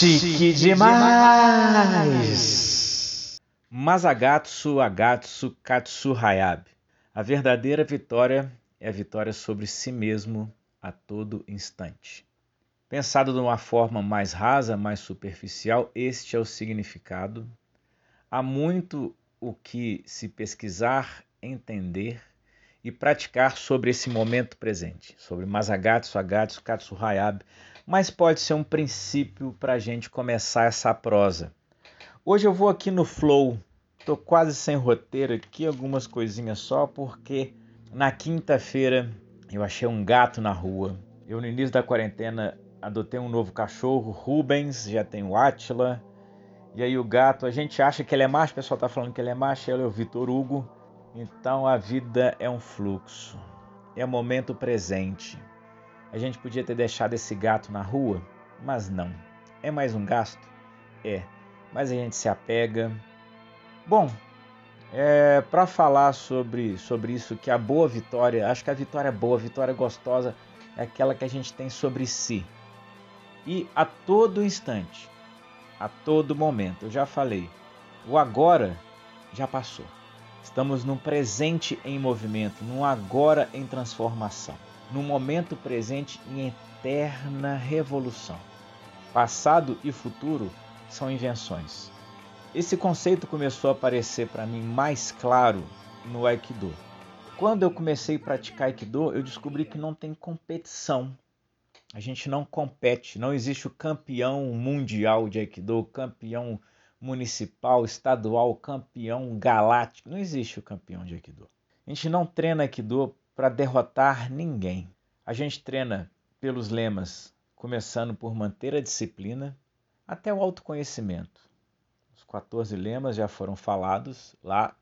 Chique demais! Masagatsu Agatsu Katsu Hayab. A verdadeira vitória é a vitória sobre si mesmo a todo instante. Pensado de uma forma mais rasa, mais superficial, este é o significado. Há muito o que se pesquisar, entender e praticar sobre esse momento presente, sobre Masagatsu, Agatsu, Katsu Hayab, mas pode ser um princípio para a gente começar essa prosa. Hoje eu vou aqui no flow, estou quase sem roteiro aqui, algumas coisinhas só, porque na quinta-feira eu achei um gato na rua. Eu no início da quarentena adotei um novo cachorro, Rubens, já tem o Atila. E aí o gato, a gente acha que ele é macho, o pessoal tá falando que ele é macho, ele é o Vitor Hugo. Então a vida é um fluxo, é o momento presente. A gente podia ter deixado esse gato na rua, mas não. É mais um gasto? É, mas a gente se apega. Bom, é, para falar sobre, sobre isso, que a boa vitória, acho que a vitória é boa, a vitória gostosa é aquela que a gente tem sobre si, e a todo instante, a todo momento. Eu já falei, o agora já passou. Estamos num presente em movimento, num agora em transformação, num momento presente em eterna revolução. Passado e futuro são invenções. Esse conceito começou a aparecer para mim mais claro no Aikido. Quando eu comecei a praticar Aikido, eu descobri que não tem competição a gente não compete, não existe o campeão mundial de Aikido, campeão municipal, estadual, campeão galáctico. Não existe o campeão de Aikido. A gente não treina Aikido para derrotar ninguém. A gente treina pelos lemas, começando por manter a disciplina até o autoconhecimento. Os 14 lemas já foram falados lá.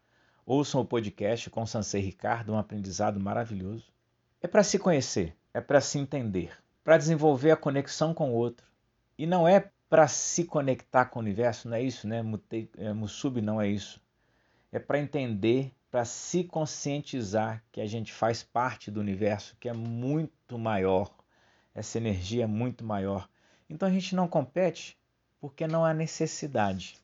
Ouçam o podcast com Sansei Ricardo, um aprendizado maravilhoso. É para se conhecer, é para se entender para desenvolver a conexão com o outro. E não é para se conectar com o universo, não é isso, né? É, Musubi não é isso. É para entender, para se conscientizar que a gente faz parte do universo, que é muito maior. Essa energia é muito maior. Então a gente não compete porque não há necessidade.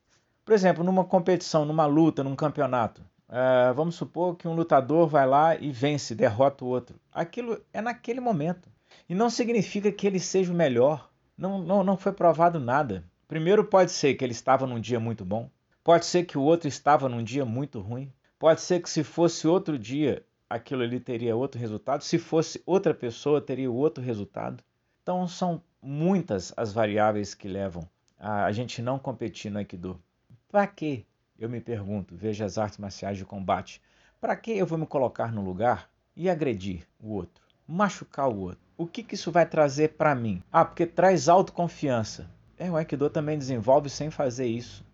Por exemplo, numa competição, numa luta, num campeonato, uh, vamos supor que um lutador vai lá e vence, derrota o outro. Aquilo é naquele momento. E não significa que ele seja o melhor. Não, não, não foi provado nada. Primeiro, pode ser que ele estava num dia muito bom. Pode ser que o outro estava num dia muito ruim. Pode ser que se fosse outro dia, aquilo ali teria outro resultado. Se fosse outra pessoa, teria outro resultado. Então, são muitas as variáveis que levam a, gente não competir no Aikido. Para quê? Eu me pergunto, veja as artes marciais de combate. Para que eu vou me colocar no lugar e agredir o outro, machucar o outro? O que, que isso vai trazer para mim? Ah, porque traz autoconfiança. É, o Aikido também desenvolve sem fazer isso.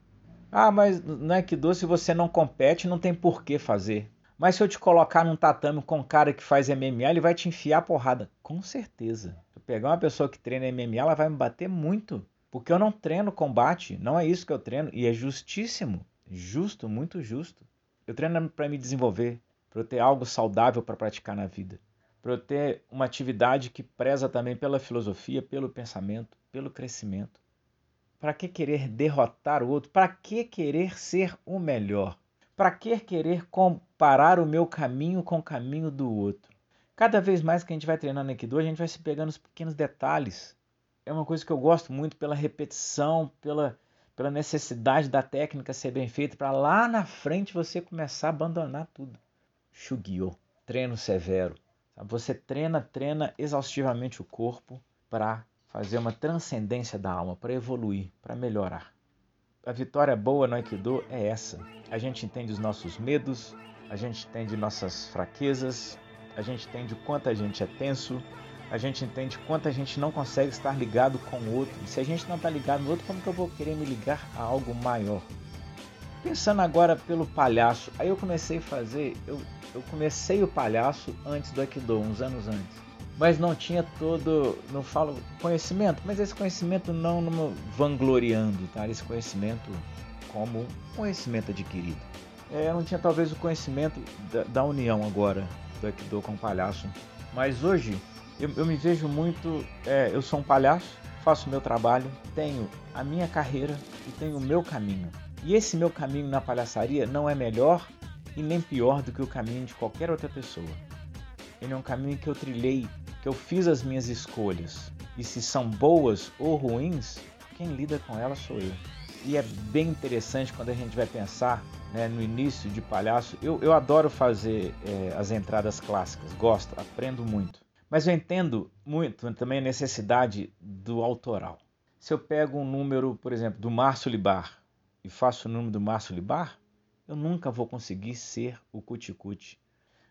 Ah, mas no Aikido, se você não compete, não tem por que fazer. Mas se eu te colocar num tatame com um cara que faz MMA, ele vai te enfiar a porrada. Com certeza. Se eu pegar uma pessoa que treina MMA, ela vai me bater muito. Porque eu não treino combate. Não é isso que eu treino. E é justíssimo. Justo, muito justo. Eu treino para me desenvolver, para eu ter algo saudável para praticar na vida para eu ter uma atividade que preza também pela filosofia, pelo pensamento, pelo crescimento. Para que querer derrotar o outro? Para que querer ser o melhor? Para que querer comparar o meu caminho com o caminho do outro? Cada vez mais que a gente vai treinando Aikido, a gente vai se pegando os pequenos detalhes. É uma coisa que eu gosto muito pela repetição, pela, pela necessidade da técnica ser bem feita, para lá na frente você começar a abandonar tudo. Shugyo, treino severo. Você treina, treina exaustivamente o corpo para fazer uma transcendência da alma, para evoluir, para melhorar. A vitória boa no Aikido é essa. A gente entende os nossos medos, a gente entende nossas fraquezas, a gente entende o quanto a gente é tenso, a gente entende quanto a gente não consegue estar ligado com o outro. E se a gente não está ligado no outro, como que eu vou querer me ligar a algo maior? Pensando agora pelo palhaço, aí eu comecei a fazer, eu, eu comecei o palhaço antes do Aikido, uns anos antes. Mas não tinha todo, não falo conhecimento, mas esse conhecimento não, vangloriando, tá? Esse conhecimento como conhecimento adquirido. É, não tinha talvez o conhecimento da, da união agora do Aikido com o palhaço. Mas hoje eu, eu me vejo muito, é, eu sou um palhaço, faço meu trabalho, tenho a minha carreira e tenho o meu caminho. E esse meu caminho na palhaçaria não é melhor e nem pior do que o caminho de qualquer outra pessoa. Ele é um caminho que eu trilhei, que eu fiz as minhas escolhas. E se são boas ou ruins, quem lida com elas sou eu. E é bem interessante quando a gente vai pensar né, no início de palhaço. Eu, eu adoro fazer é, as entradas clássicas, gosto, aprendo muito. Mas eu entendo muito também a necessidade do autoral. Se eu pego um número, por exemplo, do Márcio Libar e faço o número do Márcio Libar, eu nunca vou conseguir ser o Cuticute.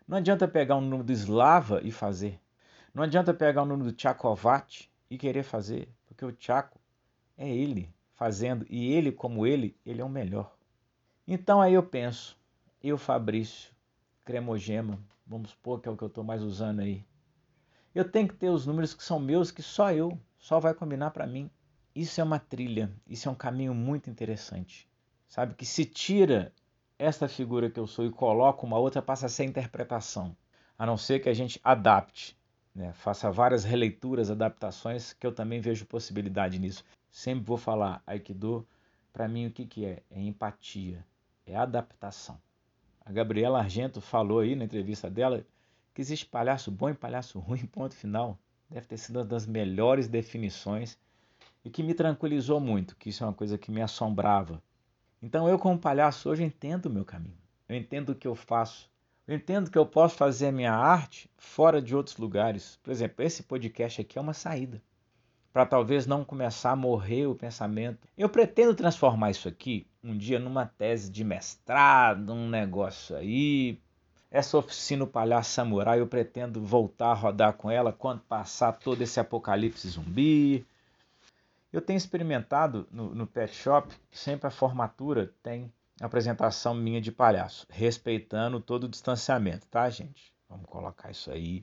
Não adianta pegar um número do Slava e fazer. Não adianta pegar o número do Tchakovat e querer fazer, porque o Tchaco é ele fazendo e ele, como ele, ele é o melhor. Então aí eu penso, eu, Fabrício, cremogema, vamos supor que é o que eu estou mais usando aí. Eu tenho que ter os números que são meus, que só eu, só vai combinar para mim. Isso é uma trilha, isso é um caminho muito interessante. Sabe que se tira esta figura que eu sou e coloca uma outra, passa a ser interpretação. A não ser que a gente adapte, né? faça várias releituras, adaptações, que eu também vejo possibilidade nisso. Sempre vou falar, Aikido, para mim o que, que é? É empatia, é adaptação. A Gabriela Argento falou aí na entrevista dela que existe palhaço bom e palhaço ruim, ponto final. Deve ter sido uma das melhores definições e que me tranquilizou muito, que isso é uma coisa que me assombrava então eu, como palhaço, hoje entendo o meu caminho. Eu entendo o que eu faço. Eu entendo que eu posso fazer a minha arte fora de outros lugares. Por exemplo, esse podcast aqui é uma saída. Para talvez não começar a morrer o pensamento. Eu pretendo transformar isso aqui um dia numa tese de mestrado, um negócio aí. Essa oficina Palhaço Samurai, eu pretendo voltar a rodar com ela quando passar todo esse apocalipse zumbi, eu tenho experimentado no, no pet shop, sempre a formatura tem apresentação minha de palhaço, respeitando todo o distanciamento, tá, gente? Vamos colocar isso aí.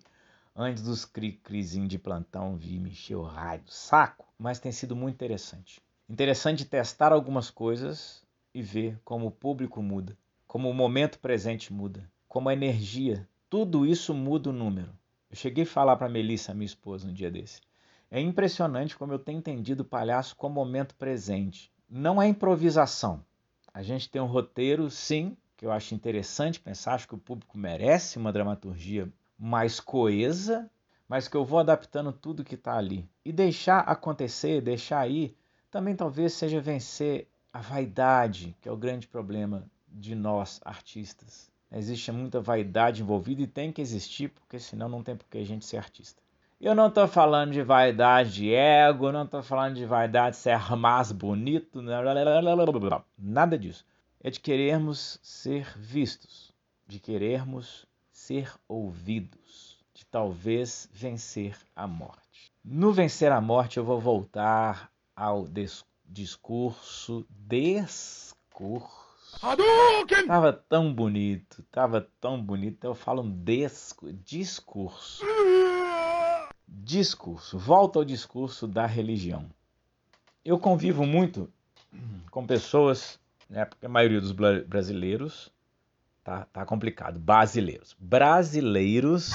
Antes dos cri-crizinhos de plantão vir me encher o raio do saco, mas tem sido muito interessante. Interessante testar algumas coisas e ver como o público muda, como o momento presente muda, como a energia, tudo isso muda o número. Eu cheguei a falar para Melissa, minha esposa, um dia desse. É impressionante como eu tenho entendido o palhaço como momento presente. Não é improvisação. A gente tem um roteiro, sim, que eu acho interessante pensar, acho que o público merece uma dramaturgia mais coesa, mas que eu vou adaptando tudo que está ali. E deixar acontecer, deixar aí, também talvez seja vencer a vaidade, que é o grande problema de nós artistas. Existe muita vaidade envolvida e tem que existir, porque senão não tem por que a gente ser artista. Eu não estou falando de vaidade de ego, não estou falando de vaidade de ser mais bonito, nada disso. É de querermos ser vistos, de querermos ser ouvidos, de talvez vencer a morte. No vencer a morte, eu vou voltar ao discurso. Discurso. Tava tão bonito, tava tão bonito. Eu falo um discurso discurso, volta ao discurso da religião. Eu convivo muito com pessoas, né, porque a maioria dos brasileiros tá, tá complicado, brasileiros. Brasileiros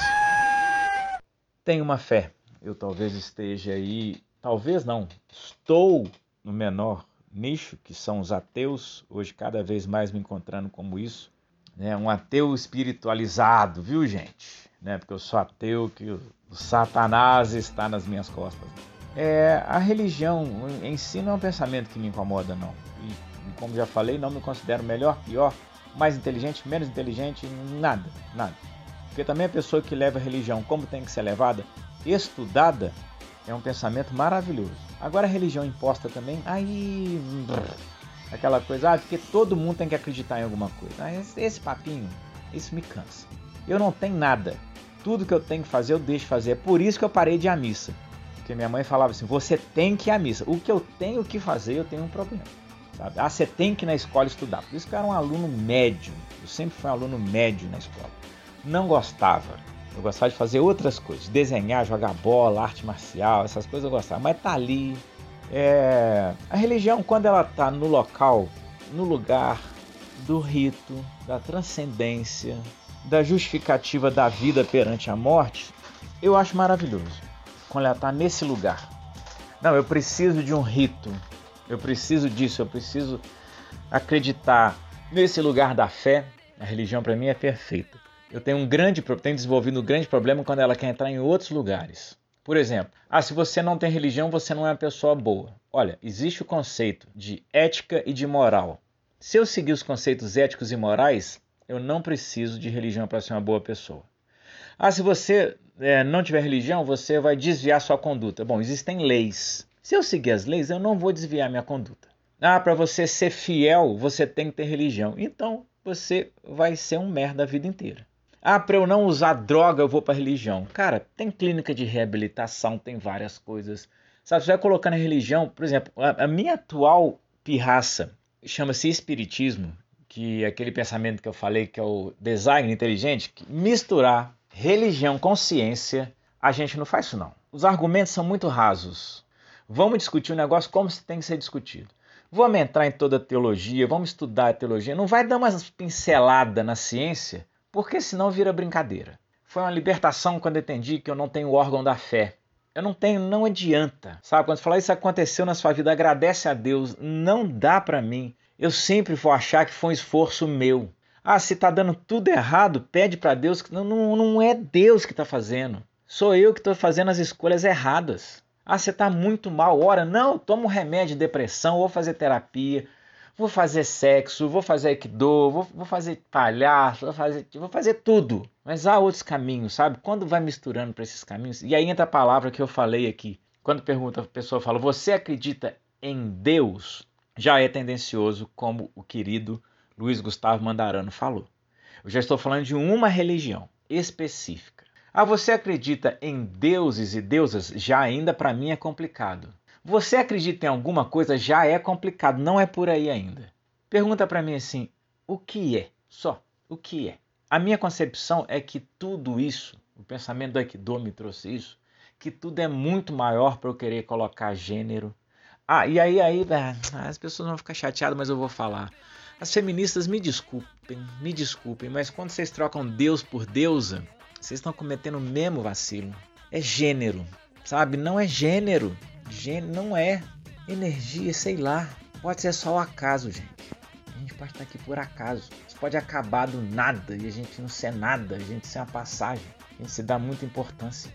têm uma fé. Eu talvez esteja aí, talvez não, estou no menor nicho, que são os ateus, hoje cada vez mais me encontrando como isso, né, um ateu espiritualizado, viu gente? Né, porque eu sou ateu, que o Satanás está nas minhas costas. É, a religião em si não é um pensamento que me incomoda, não. E, como já falei, não me considero melhor, pior, mais inteligente, menos inteligente, nada, nada. Porque também a pessoa que leva a religião como tem que ser levada, estudada, é um pensamento maravilhoso. Agora a religião imposta também, aí. Aquela coisa, ah, porque todo mundo tem que acreditar em alguma coisa. Esse, esse papinho, isso me cansa. Eu não tenho nada tudo que eu tenho que fazer, eu deixo fazer. É por isso que eu parei de ir à missa. Porque minha mãe falava assim: você tem que ir à missa. O que eu tenho que fazer, eu tenho um problema. Sabe? Ah, você tem que ir na escola estudar. Por isso que eu era um aluno médio. Eu sempre fui um aluno médio na escola. Não gostava. Eu gostava de fazer outras coisas. Desenhar, jogar bola, arte marcial, essas coisas eu gostava. Mas tá ali. É... A religião, quando ela tá no local, no lugar do rito, da transcendência, da justificativa da vida perante a morte, eu acho maravilhoso quando ela está nesse lugar. Não, eu preciso de um rito. Eu preciso disso, eu preciso acreditar nesse lugar da fé. A religião para mim é perfeita. Eu tenho um grande, tenho desenvolvido um grande problema quando ela quer entrar em outros lugares. Por exemplo, ah, se você não tem religião, você não é uma pessoa boa. Olha, existe o conceito de ética e de moral. Se eu seguir os conceitos éticos e morais, eu não preciso de religião para ser uma boa pessoa. Ah, se você é, não tiver religião, você vai desviar sua conduta. Bom, existem leis. Se eu seguir as leis, eu não vou desviar minha conduta. Ah, para você ser fiel, você tem que ter religião. Então, você vai ser um merda a vida inteira. Ah, para eu não usar droga, eu vou para religião. Cara, tem clínica de reabilitação, tem várias coisas. Sabe, você vai colocando a religião, por exemplo, a, a minha atual pirraça chama-se espiritismo, que é aquele pensamento que eu falei que é o design inteligente, misturar religião com ciência, a gente não faz isso não. Os argumentos são muito rasos. Vamos discutir o negócio como se tem que ser discutido. Vamos entrar em toda a teologia, vamos estudar a teologia. Não vai dar uma pincelada na ciência porque senão vira brincadeira. Foi uma libertação quando entendi que eu não tenho órgão da fé. Eu não tenho, não adianta. Sabe, quando você fala isso aconteceu na sua vida, agradece a Deus. Não dá para mim. Eu sempre vou achar que foi um esforço meu. Ah, se está dando tudo errado, pede para Deus. Não, não, não é Deus que está fazendo. Sou eu que estou fazendo as escolhas erradas. Ah, você está muito mal. Ora, não, toma um remédio de depressão, vou fazer terapia, vou fazer sexo, vou fazer aikido, vou, vou fazer palhaço, vou fazer, vou fazer tudo. Mas há outros caminhos, sabe? Quando vai misturando para esses caminhos, e aí entra a palavra que eu falei aqui. Quando pergunta, a pessoa fala, você acredita em Deus? Já é tendencioso, como o querido Luiz Gustavo Mandarano falou. Eu já estou falando de uma religião específica. Ah, você acredita em deuses e deusas? Já ainda para mim é complicado. Você acredita em alguma coisa já é complicado, não é por aí ainda. Pergunta para mim assim: o que é? Só, o que é? A minha concepção é que tudo isso, o pensamento do Aikido me trouxe isso, que tudo é muito maior para eu querer colocar gênero. Ah, e aí, aí, ah, as pessoas vão ficar chateadas, mas eu vou falar. As feministas, me desculpem, me desculpem, mas quando vocês trocam Deus por deusa, vocês estão cometendo o mesmo vacilo. É gênero, sabe? Não é gênero. Gênero não é energia, sei lá. Pode ser só o acaso, gente. A gente pode estar aqui por acaso. Isso pode acabar do nada e a gente não ser nada, a gente ser uma passagem. A gente se dá muita importância.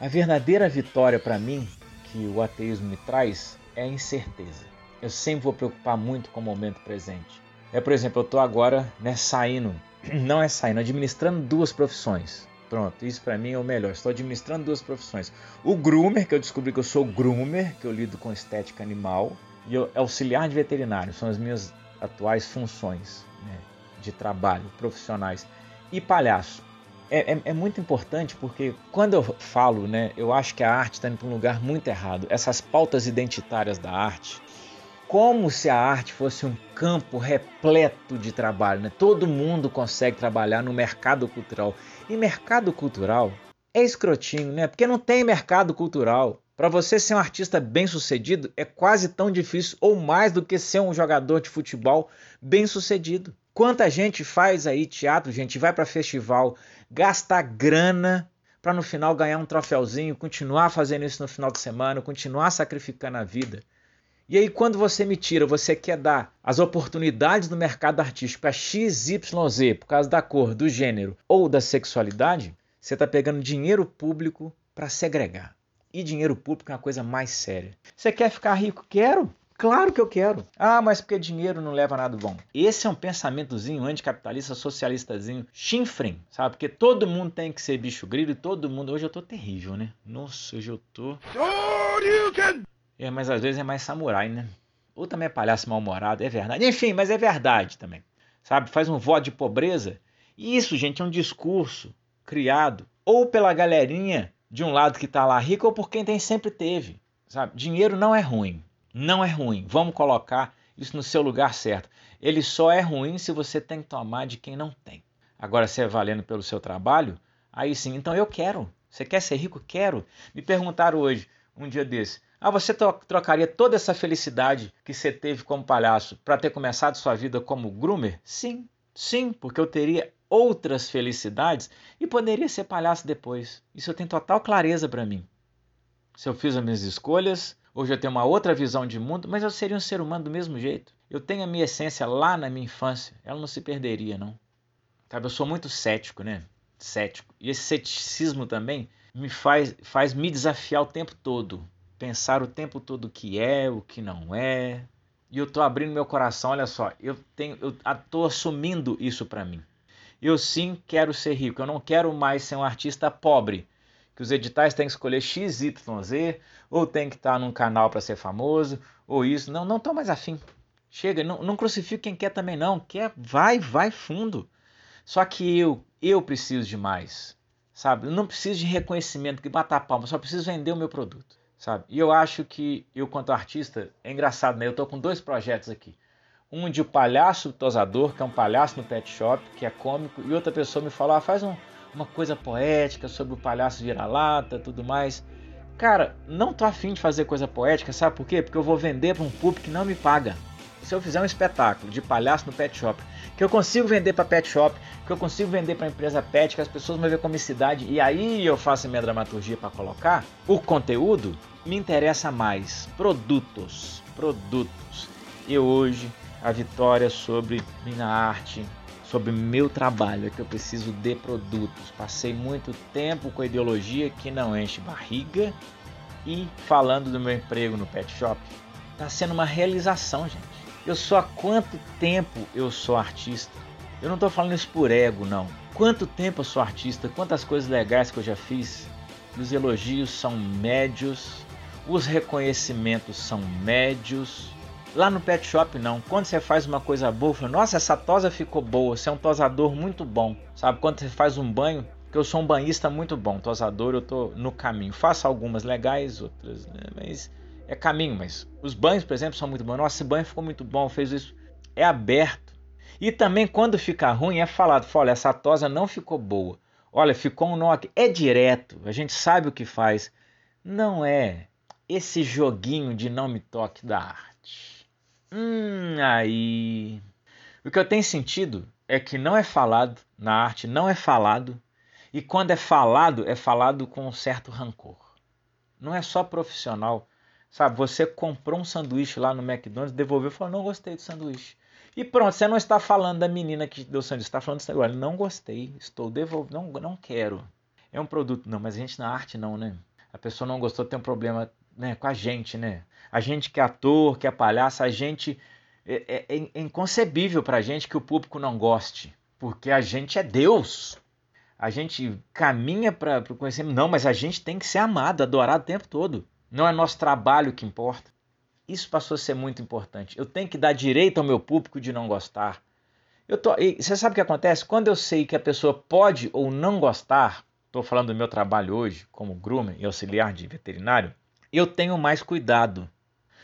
A verdadeira vitória para mim, que o ateísmo me traz, é a incerteza. Eu sempre vou preocupar muito com o momento presente. É, por exemplo, eu estou agora né, saindo, não é saindo, administrando duas profissões. Pronto, isso para mim é o melhor. Estou administrando duas profissões. O groomer, que eu descobri que eu sou groomer, que eu lido com estética animal, e eu, auxiliar de veterinário, são as minhas atuais funções né, de trabalho profissionais. E palhaço. É, é, é, muito importante porque quando eu falo, né, eu acho que a arte está indo para um lugar muito errado. Essas pautas identitárias da arte, como se a arte fosse um campo repleto de trabalho. Né? Todo mundo consegue trabalhar no mercado cultural. E mercado cultural é escrotinho, né? Porque não tem mercado cultural. Para você ser um artista bem sucedido é quase tão difícil ou mais do que ser um jogador de futebol bem sucedido. Quanta gente faz aí teatro, gente, vai para festival, gasta grana para no final ganhar um troféuzinho, continuar fazendo isso no final de semana, continuar sacrificando a vida. E aí, quando você me tira, você quer dar as oportunidades no mercado artístico para XYZ por causa da cor, do gênero ou da sexualidade, você está pegando dinheiro público para segregar. E dinheiro público é uma coisa mais séria. Você quer ficar rico? Quero. Claro que eu quero. Ah, mas porque dinheiro não leva a nada bom. Esse é um pensamentozinho anticapitalista, socialistazinho, chinfrim, sabe? Porque todo mundo tem que ser bicho grilo e todo mundo. Hoje eu tô terrível, né? Nossa, hoje eu tô. É, mas às vezes é mais samurai, né? Ou também é palhaço mal-humorado, é verdade. Enfim, mas é verdade também. Sabe? Faz um voto de pobreza. E isso, gente, é um discurso criado ou pela galerinha de um lado que tá lá rico ou por quem tem sempre teve. Sabe? Dinheiro não é ruim. Não é ruim. Vamos colocar isso no seu lugar certo. Ele só é ruim se você tem que tomar de quem não tem. Agora, se é valendo pelo seu trabalho, aí sim. Então eu quero. Você quer ser rico? Quero. Me perguntaram hoje, um dia desse, ah, você trocaria toda essa felicidade que você teve como palhaço para ter começado sua vida como groomer? Sim, sim, porque eu teria outras felicidades e poderia ser palhaço depois. Isso eu tenho total clareza para mim. Se eu fiz as minhas escolhas, Hoje eu tenho uma outra visão de mundo, mas eu seria um ser humano do mesmo jeito. Eu tenho a minha essência lá na minha infância. Ela não se perderia, não. Sabe, eu sou muito cético, né? Cético. E esse ceticismo também me faz, faz me desafiar o tempo todo. Pensar o tempo todo o que é, o que não é. E eu tô abrindo meu coração, olha só, eu tenho eu tô assumindo isso para mim. Eu sim quero ser rico, eu não quero mais ser um artista pobre que os editais têm que escolher X, Y, Z, ou tem que estar num canal para ser famoso, ou isso. Não, não estou mais afim. Chega, não, não crucifico quem quer também não. Quer, vai, vai fundo. Só que eu, eu preciso de mais, sabe? Eu não preciso de reconhecimento, que bater palma, só preciso vender o meu produto, sabe? E eu acho que eu, quanto artista, é engraçado, né? Eu estou com dois projetos aqui. Um de o palhaço tosador, que é um palhaço no pet shop, que é cômico, e outra pessoa me falou, ah, faz um, uma coisa poética sobre o palhaço vira-lata, tudo mais. Cara, não tô afim de fazer coisa poética, sabe por quê? Porque eu vou vender para um público que não me paga. Se eu fizer um espetáculo de palhaço no pet shop, que eu consigo vender para pet shop, que eu consigo vender para empresa pet, que as pessoas vão ver comicidade e aí eu faço minha dramaturgia para colocar, o conteúdo me interessa mais. Produtos, produtos. E hoje a vitória sobre minha arte, sobre meu trabalho, é que eu preciso de produtos. Passei muito tempo com ideologia que não enche barriga e falando do meu emprego no pet shop, está sendo uma realização, gente. Eu sou há quanto tempo eu sou artista? Eu não estou falando isso por ego, não. Quanto tempo eu sou artista? Quantas coisas legais que eu já fiz? Os elogios são médios, os reconhecimentos são médios, Lá no pet shop não. Quando você faz uma coisa boa, fala, nossa, essa tosa ficou boa, você é um tosador muito bom. Sabe? Quando você faz um banho, que eu sou um banhista muito bom, tosador, eu tô no caminho. Faço algumas legais, outras, né? mas é caminho, mas os banhos, por exemplo, são muito bons. Nossa, esse banho ficou muito bom, fez isso. É aberto. E também quando fica ruim é falado, olha, essa tosa não ficou boa. Olha, ficou um nó aqui. É direto, a gente sabe o que faz. Não é esse joguinho de não me toque da arte. Hum, aí. O que eu tenho sentido é que não é falado, na arte não é falado, e quando é falado, é falado com um certo rancor. Não é só profissional. Sabe, você comprou um sanduíche lá no McDonald's, devolveu e falou: não gostei do sanduíche. E pronto, você não está falando da menina que deu o sanduíche, está falando do. Olha, não gostei, estou devolvendo, não, não quero. É um produto, não, mas a gente na arte não, né? A pessoa não gostou, tem um problema né, com a gente, né? A gente que é ator, que é palhaço, a gente é, é, é inconcebível para a gente que o público não goste, porque a gente é Deus. A gente caminha para o conhecimento, não, mas a gente tem que ser amado, adorado o tempo todo. Não é nosso trabalho que importa. Isso passou a ser muito importante. Eu tenho que dar direito ao meu público de não gostar. Eu tô, e você sabe o que acontece? Quando eu sei que a pessoa pode ou não gostar, estou falando do meu trabalho hoje como groomer e auxiliar de veterinário, eu tenho mais cuidado.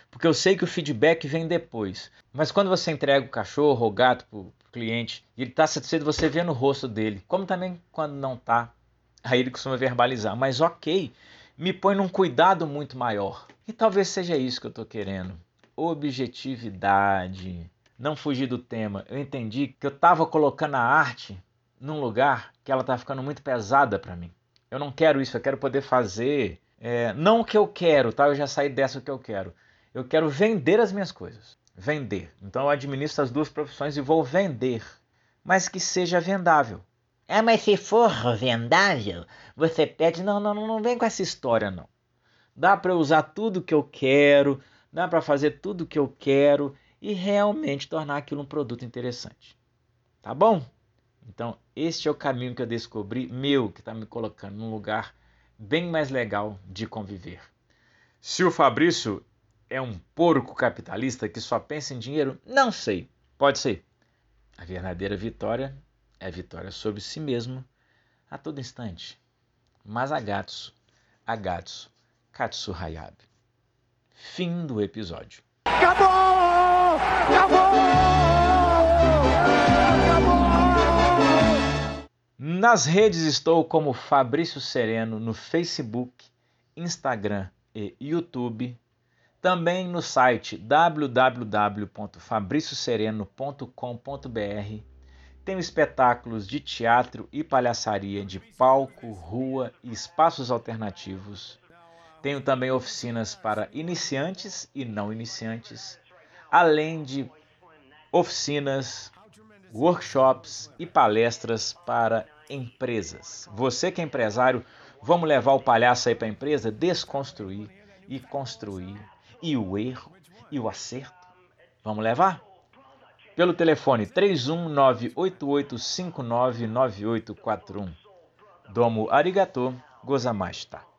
Porque eu sei que o feedback vem depois. Mas quando você entrega o cachorro ou gato para o cliente e ele está satisfeito, você vê no rosto dele. Como também quando não está, aí ele costuma verbalizar. Mas ok, me põe num cuidado muito maior. E talvez seja isso que eu estou querendo. Objetividade. Não fugir do tema. Eu entendi que eu estava colocando a arte num lugar que ela está ficando muito pesada para mim. Eu não quero isso, eu quero poder fazer é, não o que eu quero, tá? Eu já saí dessa que eu quero. Eu quero vender as minhas coisas. Vender. Então eu administro as duas profissões e vou vender. Mas que seja vendável. É, mas se for vendável, você pede. Não, não, não vem com essa história, não. Dá para usar tudo que eu quero, dá para fazer tudo que eu quero e realmente tornar aquilo um produto interessante. Tá bom? Então, este é o caminho que eu descobri, meu, que está me colocando num lugar bem mais legal de conviver. Se o Fabrício é um porco capitalista que só pensa em dinheiro, não sei. Pode ser. A verdadeira vitória é vitória sobre si mesmo a todo instante. Mas a gatos, a gatos, Katsu Hayab. Fim do episódio. Acabou! Acabou! Nas redes estou como Fabrício Sereno no Facebook, Instagram e YouTube. Também no site www.fabriciosereno.com.br. Tenho espetáculos de teatro e palhaçaria de palco, rua e espaços alternativos. Tenho também oficinas para iniciantes e não iniciantes, além de oficinas, workshops e palestras para empresas. Você que é empresário, vamos levar o palhaço aí para a empresa, desconstruir e construir, e o erro e o acerto. Vamos levar? Pelo telefone 31988599841. Domo arigato gozamashita.